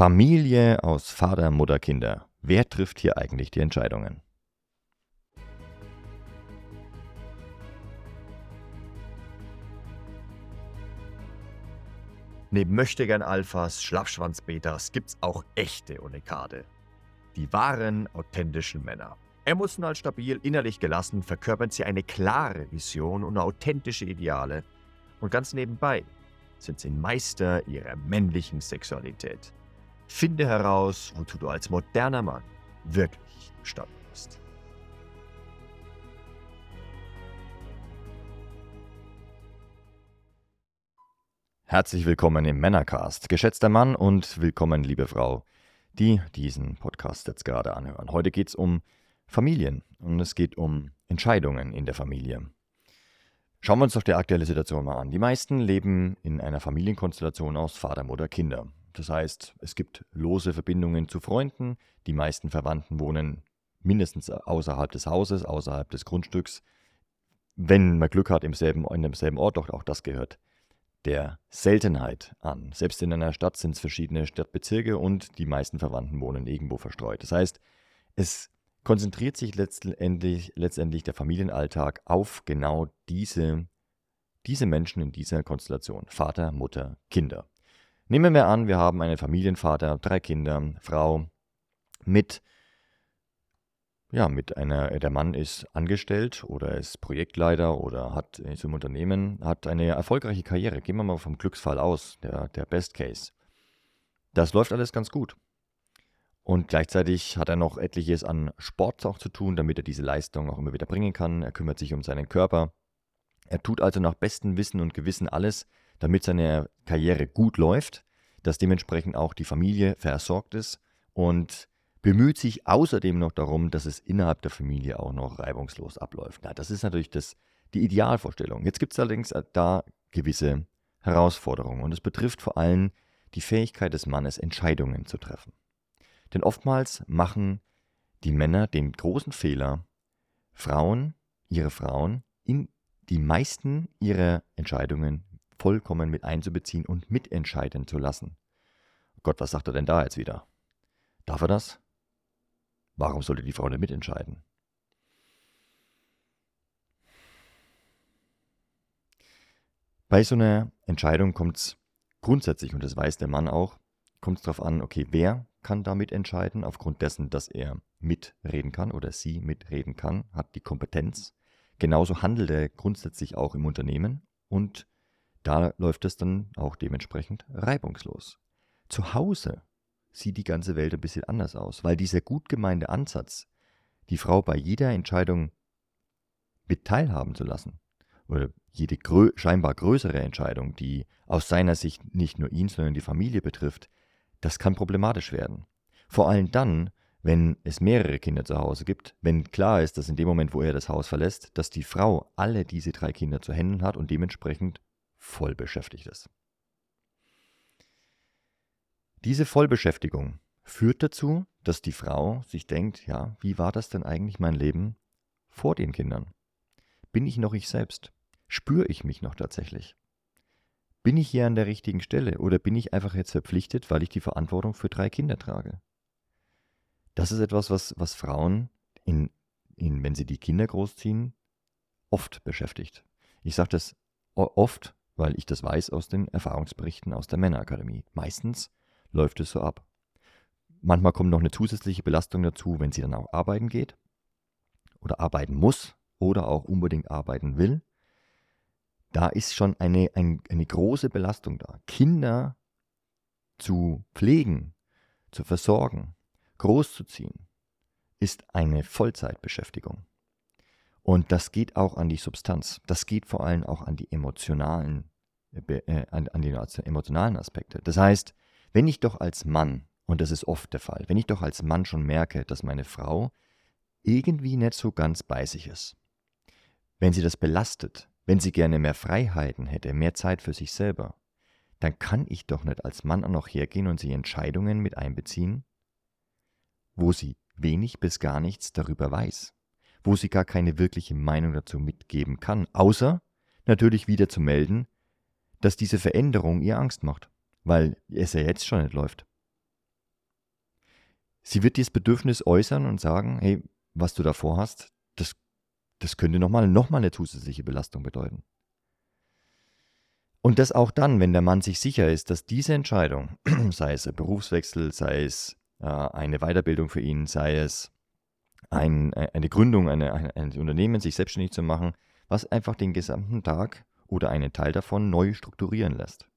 Familie aus Vater, Mutter, Kinder. Wer trifft hier eigentlich die Entscheidungen? Neben Möchtegern Alphas, Schlappschwanz-Betas gibt's auch echte Unikade. Die wahren, authentischen Männer. Emotional stabil, innerlich gelassen, verkörpern sie eine klare Vision und authentische Ideale. Und ganz nebenbei sind sie Meister ihrer männlichen Sexualität. Finde heraus, wozu du als moderner Mann wirklich gestanden bist. Herzlich willkommen im Männercast, geschätzter Mann und willkommen, liebe Frau, die diesen Podcast jetzt gerade anhören. Heute geht es um Familien und es geht um Entscheidungen in der Familie. Schauen wir uns doch die aktuelle Situation mal an. Die meisten leben in einer Familienkonstellation aus Vater, Mutter, Kinder. Das heißt, es gibt lose Verbindungen zu Freunden, die meisten Verwandten wohnen mindestens außerhalb des Hauses, außerhalb des Grundstücks. Wenn man Glück hat, im selben, in demselben Ort, doch auch das gehört der Seltenheit an. Selbst in einer Stadt sind es verschiedene Stadtbezirke und die meisten Verwandten wohnen irgendwo verstreut. Das heißt, es konzentriert sich letztendlich, letztendlich der Familienalltag auf genau diese, diese Menschen in dieser Konstellation. Vater, Mutter, Kinder. Nehmen wir an, wir haben einen Familienvater, drei Kinder, Frau mit ja, mit einer, der Mann ist angestellt oder ist Projektleiter oder hat ist im Unternehmen, hat eine erfolgreiche Karriere. Gehen wir mal vom Glücksfall aus, der, der Best Case. Das läuft alles ganz gut. Und gleichzeitig hat er noch etliches an Sport auch zu tun, damit er diese Leistung auch immer wieder bringen kann. Er kümmert sich um seinen Körper. Er tut also nach bestem Wissen und Gewissen alles, damit seine Karriere gut läuft, dass dementsprechend auch die Familie versorgt ist und bemüht sich außerdem noch darum, dass es innerhalb der Familie auch noch reibungslos abläuft. Na, das ist natürlich das, die Idealvorstellung. Jetzt gibt es allerdings da gewisse Herausforderungen und es betrifft vor allem die Fähigkeit des Mannes, Entscheidungen zu treffen. Denn oftmals machen die Männer den großen Fehler, Frauen, ihre Frauen, in die meisten ihrer Entscheidungen vollkommen mit einzubeziehen und mitentscheiden zu lassen. Gott, was sagt er denn da jetzt wieder? Darf er das? Warum sollte die Frau nicht mitentscheiden? Bei so einer Entscheidung kommt es grundsätzlich, und das weiß der Mann auch, kommt es darauf an, okay, wer kann da mitentscheiden, aufgrund dessen, dass er mitreden kann oder sie mitreden kann, hat die Kompetenz. Genauso handelt er grundsätzlich auch im Unternehmen und da läuft es dann auch dementsprechend reibungslos. Zu Hause sieht die ganze Welt ein bisschen anders aus, weil dieser gut gemeinte Ansatz, die Frau bei jeder Entscheidung mit teilhaben zu lassen, oder jede grö scheinbar größere Entscheidung, die aus seiner Sicht nicht nur ihn, sondern die Familie betrifft, das kann problematisch werden. Vor allem dann, wenn es mehrere Kinder zu Hause gibt, wenn klar ist, dass in dem Moment, wo er das Haus verlässt, dass die Frau alle diese drei Kinder zu Händen hat und dementsprechend voll beschäftigt ist. Diese Vollbeschäftigung führt dazu, dass die Frau sich denkt, ja, wie war das denn eigentlich mein Leben vor den Kindern? Bin ich noch ich selbst? Spüre ich mich noch tatsächlich? Bin ich hier an der richtigen Stelle oder bin ich einfach jetzt verpflichtet, weil ich die Verantwortung für drei Kinder trage? Das ist etwas, was, was Frauen, in, in, wenn sie die Kinder großziehen, oft beschäftigt. Ich sage das oft, weil ich das weiß aus den Erfahrungsberichten aus der Männerakademie. Meistens läuft es so ab. Manchmal kommt noch eine zusätzliche Belastung dazu, wenn sie dann auch arbeiten geht oder arbeiten muss oder auch unbedingt arbeiten will. Da ist schon eine, ein, eine große Belastung da. Kinder zu pflegen, zu versorgen, großzuziehen, ist eine Vollzeitbeschäftigung. Und das geht auch an die Substanz. Das geht vor allem auch an die emotionalen, äh, an, an die emotionalen Aspekte. Das heißt, wenn ich doch als Mann, und das ist oft der Fall, wenn ich doch als Mann schon merke, dass meine Frau irgendwie nicht so ganz bei sich ist, wenn sie das belastet, wenn sie gerne mehr Freiheiten hätte, mehr Zeit für sich selber, dann kann ich doch nicht als Mann auch noch hergehen und sie Entscheidungen mit einbeziehen, wo sie wenig bis gar nichts darüber weiß, wo sie gar keine wirkliche Meinung dazu mitgeben kann, außer natürlich wieder zu melden, dass diese Veränderung ihr Angst macht weil es ja jetzt schon nicht läuft. sie wird dieses Bedürfnis äußern und sagen, hey, was du davor hast, das, das könnte nochmal noch mal eine zusätzliche Belastung bedeuten. Und das auch dann, wenn der Mann sich sicher ist, dass diese Entscheidung, sei es ein Berufswechsel, sei es äh, eine Weiterbildung für ihn, sei es ein, äh, eine Gründung eine, ein, eines Unternehmens, sich selbstständig zu machen, was einfach den gesamten Tag oder einen Teil davon neu strukturieren lässt.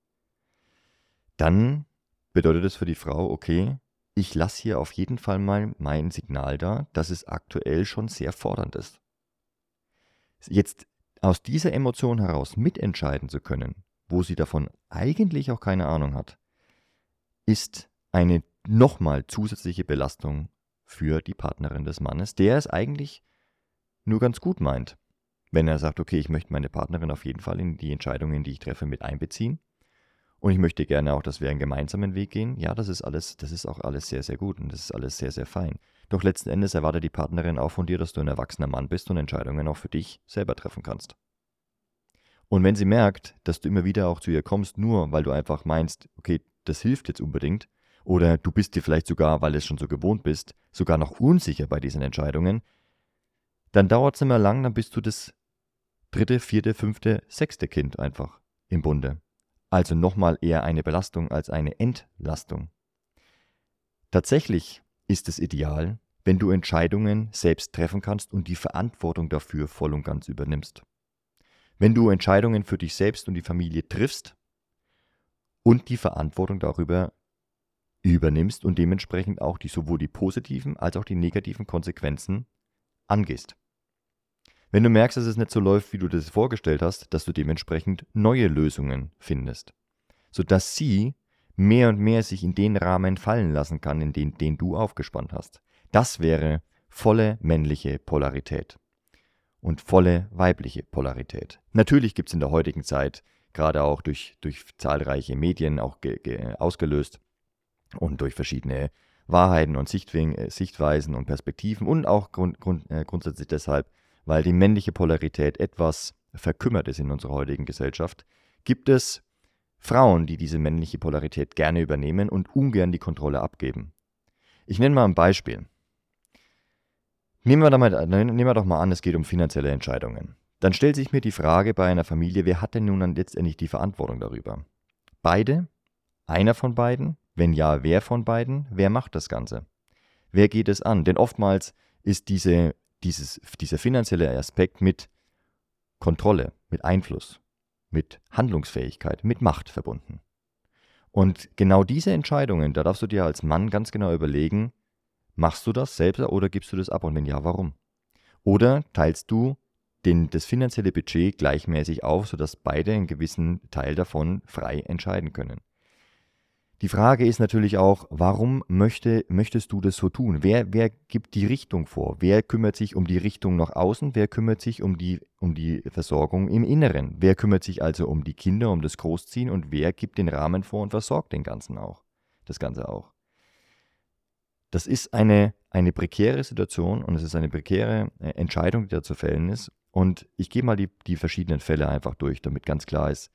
Dann bedeutet es für die Frau, okay, ich lasse hier auf jeden Fall mal mein Signal da, dass es aktuell schon sehr fordernd ist. Jetzt aus dieser Emotion heraus mitentscheiden zu können, wo sie davon eigentlich auch keine Ahnung hat, ist eine nochmal zusätzliche Belastung für die Partnerin des Mannes, der es eigentlich nur ganz gut meint, wenn er sagt, okay, ich möchte meine Partnerin auf jeden Fall in die Entscheidungen, die ich treffe, mit einbeziehen. Und ich möchte gerne auch, dass wir einen gemeinsamen Weg gehen. Ja, das ist alles, das ist auch alles sehr, sehr gut und das ist alles sehr, sehr fein. Doch letzten Endes erwartet die Partnerin auch von dir, dass du ein erwachsener Mann bist und Entscheidungen auch für dich selber treffen kannst. Und wenn sie merkt, dass du immer wieder auch zu ihr kommst, nur weil du einfach meinst, okay, das hilft jetzt unbedingt, oder du bist dir vielleicht sogar, weil es schon so gewohnt bist, sogar noch unsicher bei diesen Entscheidungen, dann dauert es immer lang, dann bist du das dritte, vierte, fünfte, sechste Kind einfach im Bunde. Also nochmal eher eine Belastung als eine Entlastung. Tatsächlich ist es ideal, wenn du Entscheidungen selbst treffen kannst und die Verantwortung dafür voll und ganz übernimmst. Wenn du Entscheidungen für dich selbst und die Familie triffst und die Verantwortung darüber übernimmst und dementsprechend auch die, sowohl die positiven als auch die negativen Konsequenzen angehst. Wenn du merkst, dass es nicht so läuft, wie du das vorgestellt hast, dass du dementsprechend neue Lösungen findest, sodass sie mehr und mehr sich in den Rahmen fallen lassen kann, in den, den du aufgespannt hast. Das wäre volle männliche Polarität und volle weibliche Polarität. Natürlich gibt es in der heutigen Zeit, gerade auch durch, durch zahlreiche Medien auch ausgelöst, und durch verschiedene Wahrheiten und Sichtweisen und Perspektiven und auch grund, grund, äh, grundsätzlich deshalb, weil die männliche Polarität etwas verkümmert ist in unserer heutigen Gesellschaft, gibt es Frauen, die diese männliche Polarität gerne übernehmen und ungern die Kontrolle abgeben. Ich nenne mal ein Beispiel. Nehmen wir, mal, nehmen wir doch mal an, es geht um finanzielle Entscheidungen. Dann stellt sich mir die Frage bei einer Familie, wer hat denn nun dann letztendlich die Verantwortung darüber? Beide? Einer von beiden? Wenn ja, wer von beiden? Wer macht das Ganze? Wer geht es an? Denn oftmals ist diese, dieses, dieser finanzielle Aspekt mit Kontrolle, mit Einfluss, mit Handlungsfähigkeit, mit Macht verbunden. Und genau diese Entscheidungen, da darfst du dir als Mann ganz genau überlegen, machst du das selbst oder gibst du das ab und wenn ja, warum? Oder teilst du den, das finanzielle Budget gleichmäßig auf, sodass beide einen gewissen Teil davon frei entscheiden können. Die Frage ist natürlich auch, warum möchte, möchtest du das so tun? Wer, wer gibt die Richtung vor? Wer kümmert sich um die Richtung nach außen? Wer kümmert sich um die, um die Versorgung im Inneren? Wer kümmert sich also um die Kinder, um das Großziehen? Und wer gibt den Rahmen vor und versorgt den Ganzen auch? Das Ganze auch. Das ist eine, eine prekäre Situation und es ist eine prekäre äh, Entscheidung, die da zu fällen ist. Und ich gehe mal die, die verschiedenen Fälle einfach durch, damit ganz klar ist,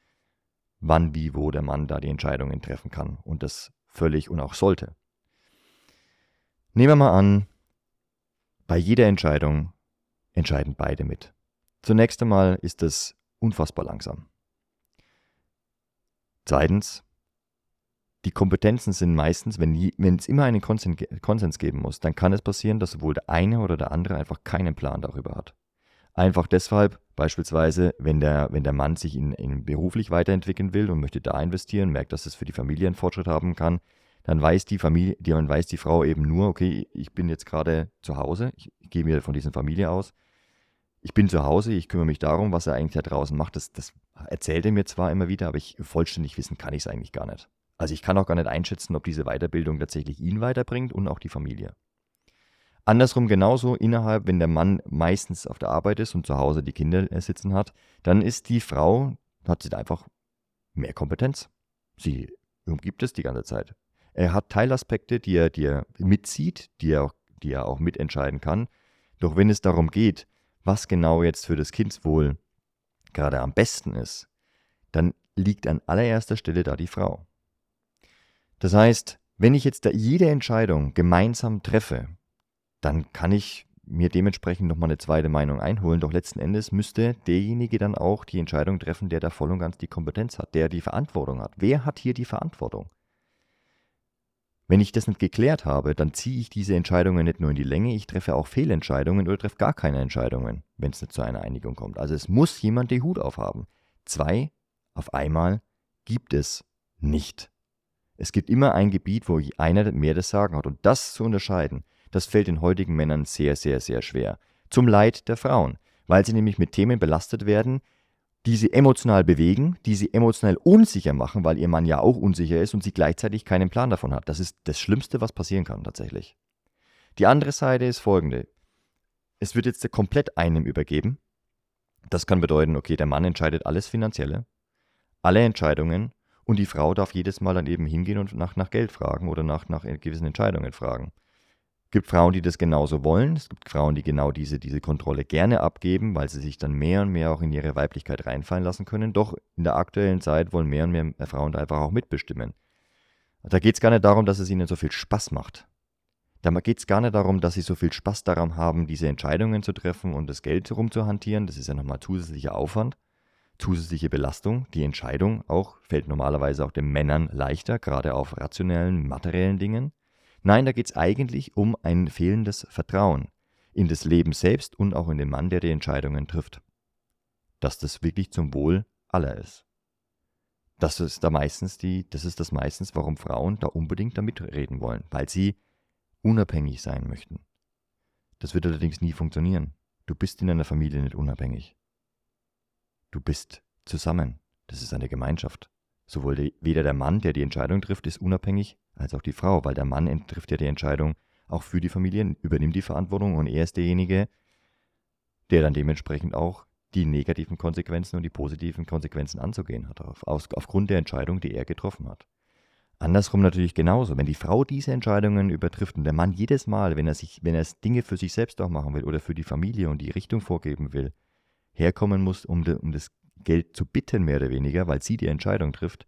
wann, wie, wo der Mann da die Entscheidungen treffen kann und das völlig und auch sollte. Nehmen wir mal an, bei jeder Entscheidung entscheiden beide mit. Zunächst einmal ist es unfassbar langsam. Zweitens, die Kompetenzen sind meistens, wenn, es immer einen Konsens, Konsens geben muss, dann kann es passieren, dass sowohl der eine oder der andere einfach keinen Plan darüber hat. Einfach deshalb, beispielsweise, wenn der, wenn der Mann sich in, in beruflich weiterentwickeln will und möchte da investieren, merkt, dass es für die Familie einen Fortschritt haben kann, dann weiß die Familie, man weiß die Frau eben nur, okay, ich bin jetzt gerade zu Hause, ich, ich gehe mir von dieser Familie aus, ich bin zu Hause, ich kümmere mich darum, was er eigentlich da draußen macht. Das, das erzählt er mir zwar immer wieder, aber ich vollständig wissen kann ich es eigentlich gar nicht. Also ich kann auch gar nicht einschätzen, ob diese Weiterbildung tatsächlich ihn weiterbringt und auch die Familie. Andersrum genauso innerhalb, wenn der Mann meistens auf der Arbeit ist und zu Hause die Kinder äh, sitzen hat, dann ist die Frau, hat sie einfach mehr Kompetenz. Sie umgibt es die ganze Zeit. Er hat Teilaspekte, die er, die mitzieht, die er, die er auch mitentscheiden kann. Doch wenn es darum geht, was genau jetzt für das Kindswohl gerade am besten ist, dann liegt an allererster Stelle da die Frau. Das heißt, Wenn ich jetzt jede Entscheidung gemeinsam treffe, dann kann ich mir dementsprechend nochmal eine zweite Meinung einholen. Doch letzten Endes müsste derjenige dann auch die Entscheidung treffen, der da voll und ganz die Kompetenz hat, der die Verantwortung hat. Wer hat hier die Verantwortung? Wenn ich das nicht geklärt habe, dann ziehe ich diese Entscheidungen nicht nur in die Länge, ich treffe auch Fehlentscheidungen oder treffe gar keine Entscheidungen, wenn es nicht zu einer Einigung kommt. Also es muss jemand den Hut aufhaben. Zwei auf einmal gibt es nicht. Es gibt immer ein Gebiet, wo einer mehr das Sagen hat. Und das zu unterscheiden, das fällt den heutigen Männern sehr, sehr, sehr schwer. Zum Leid der Frauen, weil sie nämlich mit Themen belastet werden, die sie emotional bewegen, die sie emotional unsicher machen, weil ihr Mann ja auch unsicher ist und sie gleichzeitig keinen Plan davon hat. Das ist das Schlimmste, was passieren kann tatsächlich. Die andere Seite ist folgende. Es wird jetzt komplett einem übergeben. Das kann bedeuten, okay, der Mann entscheidet alles Finanzielle, alle Entscheidungen und die Frau darf jedes Mal dann eben hingehen und nach, nach Geld fragen oder nach, nach gewissen Entscheidungen fragen. Gibt Frauen, die das genauso wollen. Es gibt Frauen, die genau diese, diese Kontrolle gerne abgeben, weil sie sich dann mehr und mehr auch in ihre Weiblichkeit reinfallen lassen können. Doch in der aktuellen Zeit wollen mehr und mehr Frauen da einfach auch mitbestimmen. Da geht es gar nicht darum, dass es ihnen so viel Spaß macht. Da geht es gar nicht darum, dass sie so viel Spaß daran haben, diese Entscheidungen zu treffen und das Geld rumzuhantieren. Das ist ja nochmal zusätzlicher Aufwand, zusätzliche Belastung. Die Entscheidung auch fällt normalerweise auch den Männern leichter, gerade auf rationellen, materiellen Dingen. Nein, da geht es eigentlich um ein fehlendes Vertrauen in das Leben selbst und auch in den Mann, der die Entscheidungen trifft. Dass das wirklich zum Wohl aller ist. Das ist da meistens die, das ist das meistens, warum Frauen da unbedingt da mitreden wollen, weil sie unabhängig sein möchten. Das wird allerdings nie funktionieren. Du bist in einer Familie nicht unabhängig. Du bist zusammen. Das ist eine Gemeinschaft. Sowohl die, weder der Mann, der die Entscheidung trifft, ist unabhängig, als auch die Frau, weil der Mann trifft ja die Entscheidung auch für die Familie, übernimmt die Verantwortung und er ist derjenige, der dann dementsprechend auch die negativen Konsequenzen und die positiven Konsequenzen anzugehen hat, auf, aus, aufgrund der Entscheidung, die er getroffen hat. Andersrum natürlich genauso. Wenn die Frau diese Entscheidungen übertrifft und der Mann jedes Mal, wenn er sich, wenn er Dinge für sich selbst auch machen will oder für die Familie und die Richtung vorgeben will, herkommen muss, um, de, um das Geld zu bitten, mehr oder weniger, weil sie die Entscheidung trifft,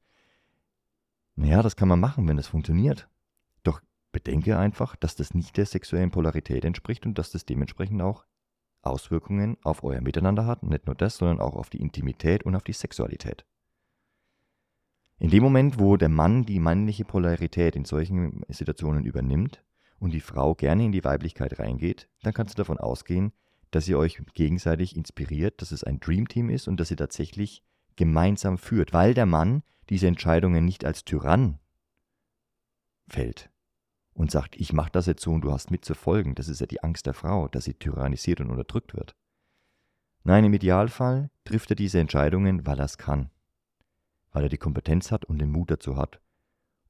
naja, das kann man machen, wenn es funktioniert. Doch bedenke einfach, dass das nicht der sexuellen Polarität entspricht und dass das dementsprechend auch Auswirkungen auf euer Miteinander hat. Nicht nur das, sondern auch auf die Intimität und auf die Sexualität. In dem Moment, wo der Mann die männliche Polarität in solchen Situationen übernimmt und die Frau gerne in die Weiblichkeit reingeht, dann kannst du davon ausgehen, dass ihr euch gegenseitig inspiriert, dass es ein Dreamteam ist und dass ihr tatsächlich gemeinsam führt, weil der Mann diese Entscheidungen nicht als Tyrann fällt und sagt, ich mache das jetzt so und du hast mitzufolgen. Das ist ja die Angst der Frau, dass sie tyrannisiert und unterdrückt wird. Nein, im Idealfall trifft er diese Entscheidungen, weil er es kann, weil er die Kompetenz hat und den Mut dazu hat.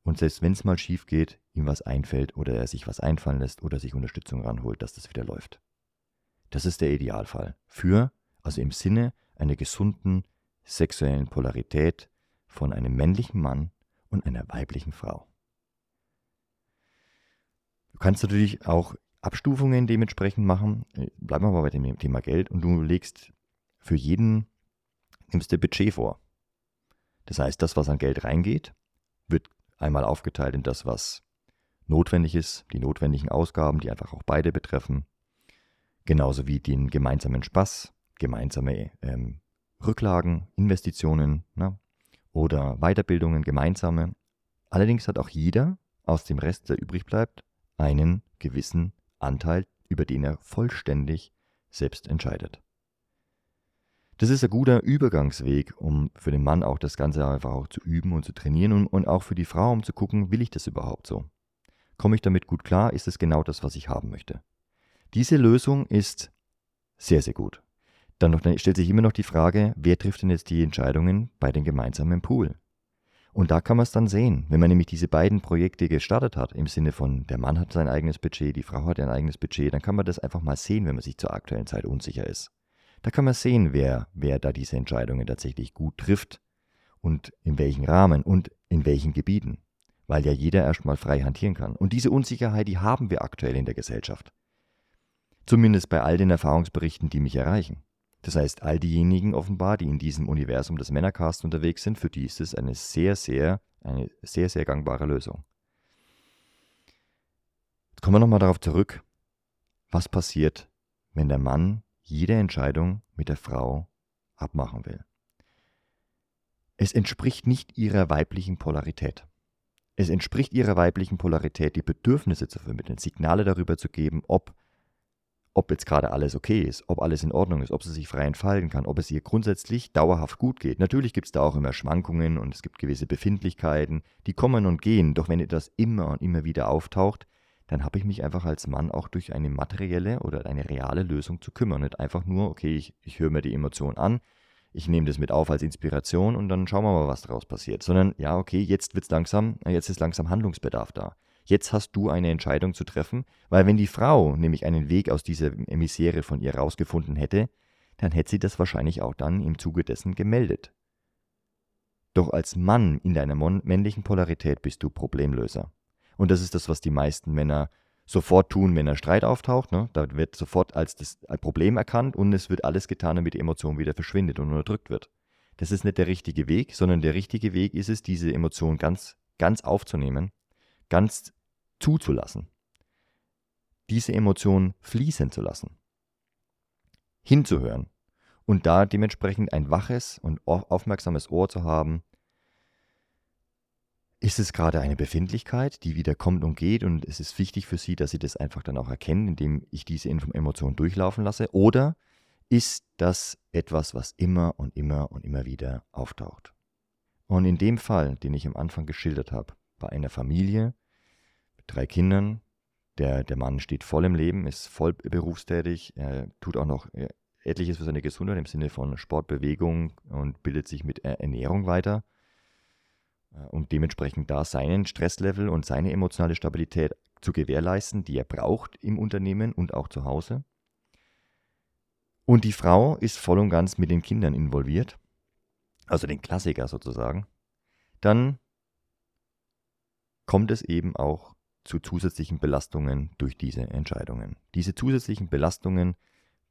Und selbst wenn es mal schief geht, ihm was einfällt oder er sich was einfallen lässt oder sich Unterstützung ranholt, dass das wieder läuft. Das ist der Idealfall. Für, also im Sinne einer gesunden sexuellen Polarität von einem männlichen Mann und einer weiblichen Frau. Du kannst natürlich auch Abstufungen dementsprechend machen. Bleiben wir mal bei dem Thema Geld und du legst für jeden, nimmst du Budget vor. Das heißt, das, was an Geld reingeht, wird einmal aufgeteilt in das, was notwendig ist, die notwendigen Ausgaben, die einfach auch beide betreffen, genauso wie den gemeinsamen Spaß, gemeinsame ähm, Rücklagen, Investitionen ne? Oder Weiterbildungen, gemeinsame. Allerdings hat auch jeder aus dem Rest, der übrig bleibt, einen gewissen Anteil, über den er vollständig selbst entscheidet. Das ist ein guter Übergangsweg, um für den Mann auch das Ganze einfach auch zu üben und zu trainieren und, und auch für die Frau, um zu gucken, will ich das überhaupt so? Komme ich damit gut klar? Ist es genau das, was ich haben möchte? Diese Lösung ist sehr, sehr gut. Dann, stellt sich immer noch die Frage, wer trifft denn jetzt die Entscheidungen bei den gemeinsamen Pool? Und da kann man es dann sehen, wenn man nämlich diese beiden Projekte gestartet hat, im Sinne von, der Mann hat sein eigenes Budget, die Frau hat ein eigenes Budget, dann kann man das einfach mal sehen, wenn man sich zur aktuellen Zeit unsicher ist. Da kann man sehen, wer, wer da diese Entscheidungen tatsächlich gut trifft und in welchem Rahmen und in welchen Gebieten, weil ja jeder erstmal frei hantieren kann. Und diese Unsicherheit, die haben wir aktuell in der Gesellschaft. Zumindest bei all den Erfahrungsberichten, die mich erreichen. Das heißt, all diejenigen offenbar, die in diesem Universum des Männercast unterwegs sind, für die ist es eine sehr, sehr, eine sehr, sehr gangbare Lösung. Kommen wir nochmal darauf zurück, was passiert, wenn der Mann jede Entscheidung mit der Frau abmachen will. Es entspricht nicht ihrer weiblichen Polarität. Es entspricht ihrer weiblichen Polarität, die Bedürfnisse zu vermitteln, Signale darüber zu geben, ob, ob jetzt gerade alles okay ist, ob alles in Ordnung ist, ob sie sich frei entfalten kann, ob es ihr grundsätzlich dauerhaft gut geht. Natürlich gibt es da auch immer Schwankungen und es gibt gewisse Befindlichkeiten, die kommen und gehen, doch wenn das immer und immer wieder auftaucht, dann habe ich mich einfach als Mann auch durch eine materielle oder eine reale Lösung zu kümmern. Nicht einfach nur, okay, ich, ich höre mir die Emotion an, ich nehme das mit auf als Inspiration und dann schauen wir mal, was daraus passiert. Sondern, ja, okay, jetzt wird's langsam, äh, jetzt ist langsam Handlungsbedarf da. Jetzt hast du eine Entscheidung zu treffen, weil wenn die Frau nämlich einen Weg aus dieser Misere von ihr rausgefunden hätte, dann hätte sie das wahrscheinlich auch dann im Zuge dessen gemeldet. Doch als Mann in deiner männlichen Polarität bist du Problemlöser. Und das ist das, was die meisten Männer sofort tun, wenn ein Streit auftaucht. Ne? Da wird sofort als das Problem erkannt und es wird alles getan, damit die Emotion wieder verschwindet und unterdrückt wird. Das ist nicht der richtige Weg, sondern der richtige Weg ist es, diese Emotion ganz, ganz aufzunehmen, ganz zuzulassen. Diese Emotion fließen zu lassen. Hinzuhören. Und da dementsprechend ein waches und aufmerksames Ohr zu haben, ist es gerade eine Befindlichkeit, die wieder kommt und geht und es ist wichtig für Sie, dass Sie das einfach dann auch erkennen, indem ich diese Emotion durchlaufen lasse? Oder ist das etwas, was immer und immer und immer wieder auftaucht? Und in dem Fall, den ich am Anfang geschildert habe, bei einer Familie drei Kindern, der, der Mann steht voll im Leben, ist voll berufstätig, er tut auch noch äh, etliches für seine Gesundheit im Sinne von Sportbewegung und bildet sich mit Ernährung weiter äh, um dementsprechend da seinen Stresslevel und seine emotionale Stabilität zu gewährleisten, die er braucht im Unternehmen und auch zu Hause. Und die Frau ist voll und ganz mit den Kindern involviert, also den Klassiker sozusagen. Dann kommt es eben auch zu zusätzlichen Belastungen durch diese Entscheidungen. Diese zusätzlichen Belastungen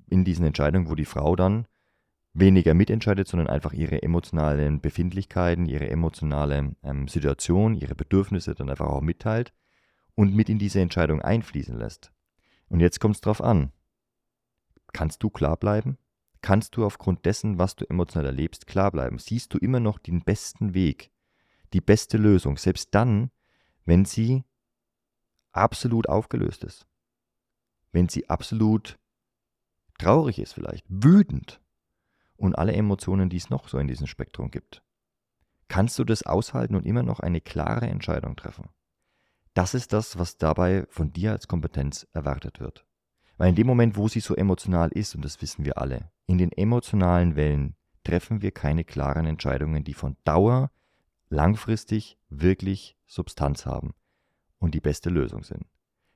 in diesen Entscheidungen, wo die Frau dann weniger mitentscheidet, sondern einfach ihre emotionalen Befindlichkeiten, ihre emotionale ähm, Situation, ihre Bedürfnisse dann einfach auch mitteilt und mit in diese Entscheidung einfließen lässt. Und jetzt kommt es drauf an. Kannst du klar bleiben? Kannst du aufgrund dessen, was du emotional erlebst, klar bleiben? Siehst du immer noch den besten Weg, die beste Lösung, selbst dann, wenn sie absolut aufgelöst ist? Wenn sie absolut traurig ist vielleicht, wütend, und alle Emotionen, die es noch so in diesem Spektrum gibt. Kannst du das aushalten und immer noch eine klare Entscheidung treffen? Das ist das, was dabei von dir als Kompetenz erwartet wird. Weil in dem Moment, wo sie so emotional ist, und das wissen wir alle, in den emotionalen Wellen treffen wir keine klaren Entscheidungen, die von Dauer langfristig wirklich Substanz haben und die beste Lösung sind.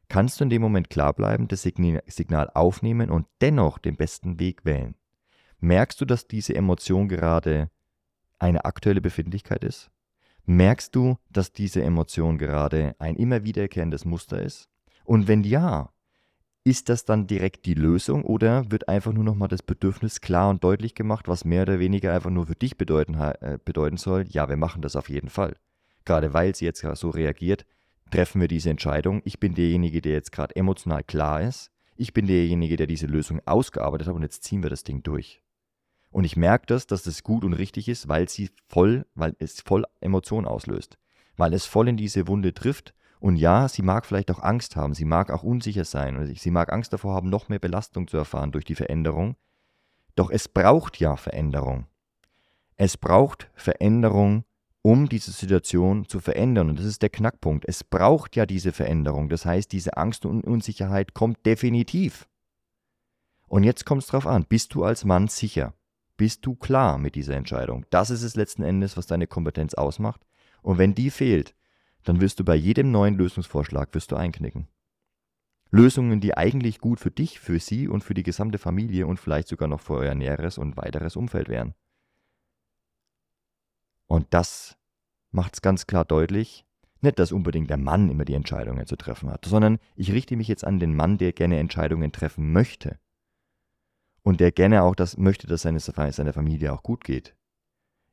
Kannst du in dem Moment klar bleiben, das Signal aufnehmen und dennoch den besten Weg wählen? Merkst du, dass diese Emotion gerade eine aktuelle Befindlichkeit ist? Merkst du, dass diese Emotion gerade ein immer wiederkehrendes Muster ist? Und wenn ja, ist das dann direkt die Lösung oder wird einfach nur nochmal das Bedürfnis klar und deutlich gemacht, was mehr oder weniger einfach nur für dich bedeuten, äh, bedeuten soll? Ja, wir machen das auf jeden Fall. Gerade weil sie jetzt so reagiert, treffen wir diese Entscheidung. Ich bin derjenige, der jetzt gerade emotional klar ist. Ich bin derjenige, der diese Lösung ausgearbeitet hat und jetzt ziehen wir das Ding durch. Und ich merke das, dass das gut und richtig ist, weil sie voll, weil es voll Emotionen auslöst. Weil es voll in diese Wunde trifft. Und ja, sie mag vielleicht auch Angst haben, sie mag auch unsicher sein sie mag Angst davor haben, noch mehr Belastung zu erfahren durch die Veränderung. Doch es braucht ja Veränderung. Es braucht Veränderung, um diese Situation zu verändern. Und das ist der Knackpunkt. Es braucht ja diese Veränderung. Das heißt, diese Angst und Unsicherheit kommt definitiv. Und jetzt kommt es darauf an, bist du als Mann sicher? Bist du klar mit dieser Entscheidung? Das ist es letzten Endes, was deine Kompetenz ausmacht. Und wenn die fehlt, dann wirst du bei jedem neuen Lösungsvorschlag wirst du einknicken. Lösungen, die eigentlich gut für dich, für sie und für die gesamte Familie und vielleicht sogar noch für euer näheres und weiteres Umfeld wären. Und das macht es ganz klar deutlich, nicht, dass unbedingt der Mann immer die Entscheidungen zu treffen hat, sondern ich richte mich jetzt an den Mann, der gerne Entscheidungen treffen möchte und der gerne auch das möchte, dass seine, seiner Familie auch gut geht.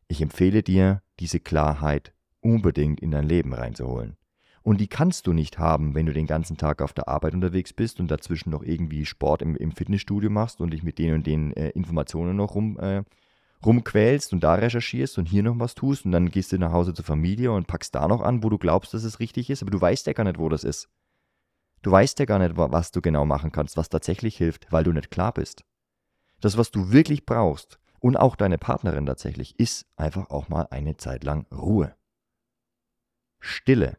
Ich empfehle dir, diese Klarheit unbedingt in dein Leben reinzuholen. Und die kannst du nicht haben, wenn du den ganzen Tag auf der Arbeit unterwegs bist und dazwischen noch irgendwie Sport im, im Fitnessstudio machst und dich mit den und den äh, Informationen noch rum, äh, rumquälst und da recherchierst und hier noch was tust und dann gehst du nach Hause zur Familie und packst da noch an, wo du glaubst, dass es richtig ist, aber du weißt ja gar nicht, wo das ist. Du weißt ja gar nicht, was du genau machen kannst, was tatsächlich hilft, weil du nicht klar bist. Das, was du wirklich brauchst und auch deine Partnerin tatsächlich, ist einfach auch mal eine Zeit lang Ruhe. Stille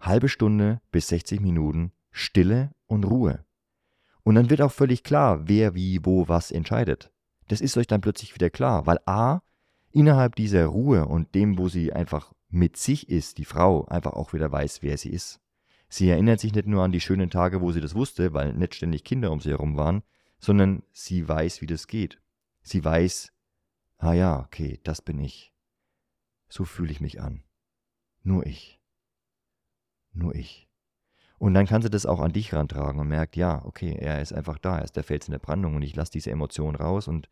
halbe Stunde bis 60 Minuten Stille und Ruhe. Und dann wird auch völlig klar, wer wie wo was entscheidet. Das ist euch dann plötzlich wieder klar, weil a, innerhalb dieser Ruhe und dem, wo sie einfach mit sich ist, die Frau einfach auch wieder weiß, wer sie ist. Sie erinnert sich nicht nur an die schönen Tage, wo sie das wusste, weil nicht ständig Kinder um sie herum waren, sondern sie weiß, wie das geht. Sie weiß, ah ja, okay, das bin ich. So fühle ich mich an. Nur ich nur ich. Und dann kann sie das auch an dich rantragen und merkt, ja, okay, er ist einfach da, er ist der Fels in der Brandung und ich lasse diese Emotion raus und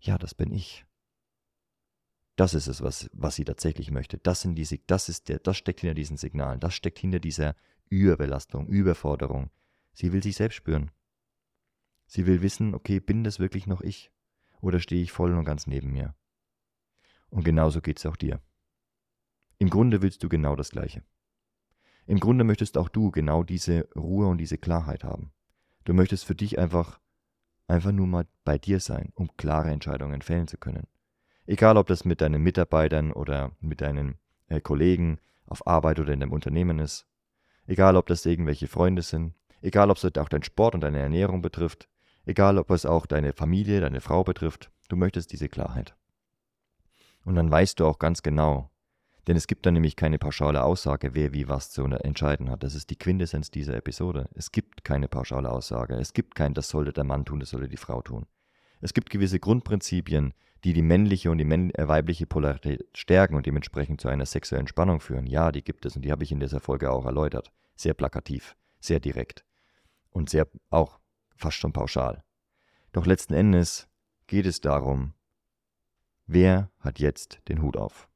ja, das bin ich. Das ist es, was, was sie tatsächlich möchte. Das, sind die, das, ist der, das steckt hinter diesen Signalen, das steckt hinter dieser Überbelastung, Überforderung. Sie will sich selbst spüren. Sie will wissen, okay, bin das wirklich noch ich? Oder stehe ich voll und ganz neben mir? Und genauso geht es auch dir. Im Grunde willst du genau das Gleiche. Im Grunde möchtest auch du genau diese Ruhe und diese Klarheit haben. Du möchtest für dich einfach, einfach nur mal bei dir sein, um klare Entscheidungen fällen zu können. Egal, ob das mit deinen Mitarbeitern oder mit deinen äh, Kollegen auf Arbeit oder in deinem Unternehmen ist. Egal, ob das irgendwelche Freunde sind. Egal, ob es auch dein Sport und deine Ernährung betrifft. Egal, ob es auch deine Familie, deine Frau betrifft. Du möchtest diese Klarheit. Und dann weißt du auch ganz genau, denn es gibt da nämlich keine pauschale Aussage, wer wie was zu entscheiden hat. Das ist die Quintessenz dieser Episode. Es gibt keine pauschale Aussage. Es gibt kein, das sollte der Mann tun, das sollte die Frau tun. Es gibt gewisse Grundprinzipien, die die männliche und die äh, weibliche Polarität stärken und dementsprechend zu einer sexuellen Spannung führen. Ja, die gibt es und die habe ich in dieser Folge auch erläutert. Sehr plakativ, sehr direkt und sehr auch fast schon pauschal. Doch letzten Endes geht es darum, wer hat jetzt den Hut auf?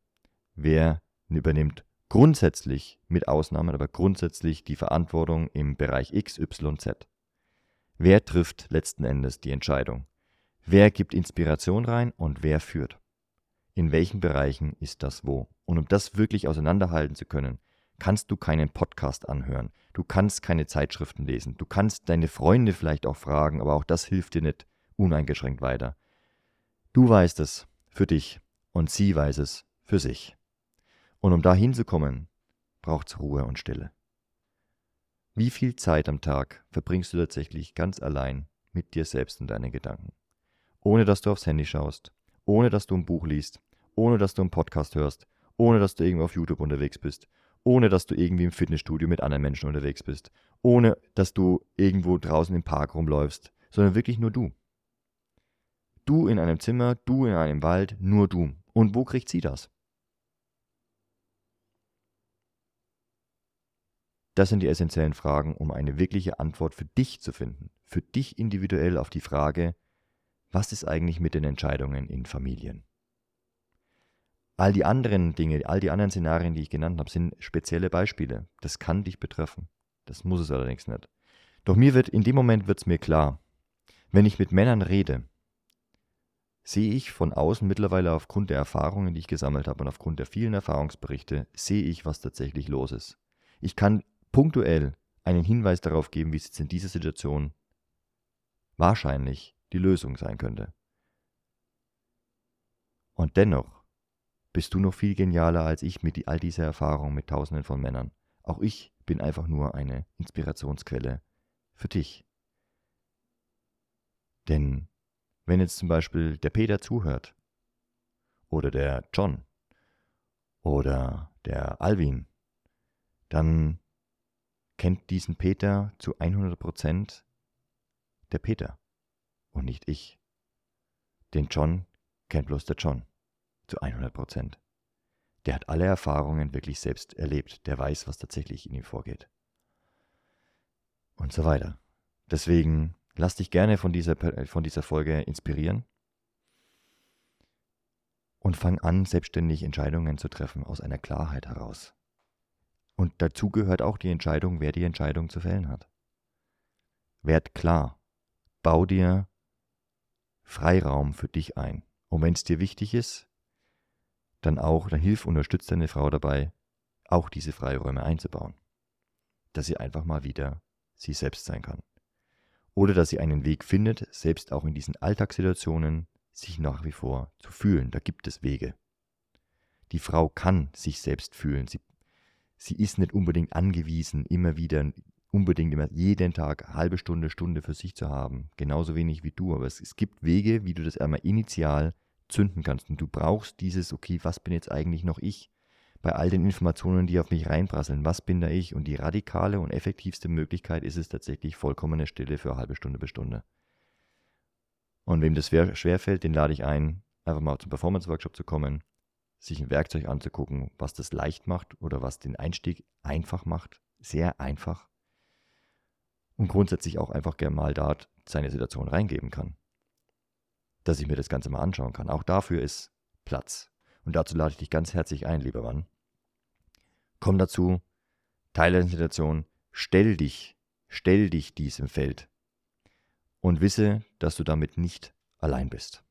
Wer übernimmt grundsätzlich, mit Ausnahmen, aber grundsätzlich die Verantwortung im Bereich X, Y, Z. Wer trifft letzten Endes die Entscheidung? Wer gibt Inspiration rein und wer führt? In welchen Bereichen ist das wo? Und um das wirklich auseinanderhalten zu können, kannst du keinen Podcast anhören, du kannst keine Zeitschriften lesen, du kannst deine Freunde vielleicht auch fragen, aber auch das hilft dir nicht uneingeschränkt weiter. Du weißt es für dich und sie weiß es für sich. Und um da hinzukommen, braucht es Ruhe und Stille. Wie viel Zeit am Tag verbringst du tatsächlich ganz allein mit dir selbst und deinen Gedanken? Ohne dass du aufs Handy schaust, ohne dass du ein Buch liest, ohne dass du einen Podcast hörst, ohne dass du irgendwo auf YouTube unterwegs bist, ohne dass du irgendwie im Fitnessstudio mit anderen Menschen unterwegs bist, ohne dass du irgendwo draußen im Park rumläufst, sondern wirklich nur du. Du in einem Zimmer, du in einem Wald, nur du. Und wo kriegt sie das? Das sind die essentiellen Fragen, um eine wirkliche Antwort für dich zu finden, für dich individuell auf die Frage, was ist eigentlich mit den Entscheidungen in Familien? All die anderen Dinge, all die anderen Szenarien, die ich genannt habe, sind spezielle Beispiele. Das kann dich betreffen. Das muss es allerdings nicht. Doch mir wird, in dem Moment wird es mir klar, wenn ich mit Männern rede, sehe ich von außen mittlerweile aufgrund der Erfahrungen, die ich gesammelt habe und aufgrund der vielen Erfahrungsberichte, sehe ich, was tatsächlich los ist. Ich kann punktuell einen Hinweis darauf geben, wie es jetzt in dieser Situation wahrscheinlich die Lösung sein könnte. Und dennoch bist du noch viel genialer als ich mit all dieser Erfahrung mit Tausenden von Männern. Auch ich bin einfach nur eine Inspirationsquelle für dich. Denn wenn jetzt zum Beispiel der Peter zuhört, oder der John, oder der Alvin, dann kennt diesen Peter zu 100 Prozent der Peter und nicht ich. Den John kennt bloß der John zu 100 Prozent. Der hat alle Erfahrungen wirklich selbst erlebt, der weiß, was tatsächlich in ihm vorgeht. Und so weiter. Deswegen lass dich gerne von dieser, von dieser Folge inspirieren und fang an, selbstständig Entscheidungen zu treffen aus einer Klarheit heraus. Und dazu gehört auch die Entscheidung, wer die Entscheidung zu fällen hat. Werd klar. Bau dir Freiraum für dich ein. Und wenn es dir wichtig ist, dann auch, dann hilf, unterstützt deine Frau dabei, auch diese Freiräume einzubauen. Dass sie einfach mal wieder sie selbst sein kann. Oder dass sie einen Weg findet, selbst auch in diesen Alltagssituationen sich nach wie vor zu fühlen. Da gibt es Wege. Die Frau kann sich selbst fühlen. Sie, sie ist nicht unbedingt angewiesen, immer wieder, unbedingt immer jeden Tag halbe Stunde, Stunde für sich zu haben. Genauso wenig wie du. Aber es, es gibt Wege, wie du das einmal initial zünden kannst. Und du brauchst dieses, okay, was bin jetzt eigentlich noch ich? Bei all den Informationen, die auf mich reinprasseln, was bin da ich? Und die radikale und effektivste Möglichkeit ist es tatsächlich vollkommene Stille für halbe Stunde bis Stunde. Und wem das schwerfällt, den lade ich ein, einfach mal zum Performance-Workshop zu kommen, sich ein Werkzeug anzugucken, was das leicht macht oder was den Einstieg einfach macht. Sehr einfach. Und grundsätzlich auch einfach gerne mal da seine Situation reingeben kann. Dass ich mir das Ganze mal anschauen kann. Auch dafür ist Platz. Und dazu lade ich dich ganz herzlich ein, lieber Mann. Komm dazu, teile die Situation, stell dich, stell dich diesem Feld und wisse, dass du damit nicht allein bist.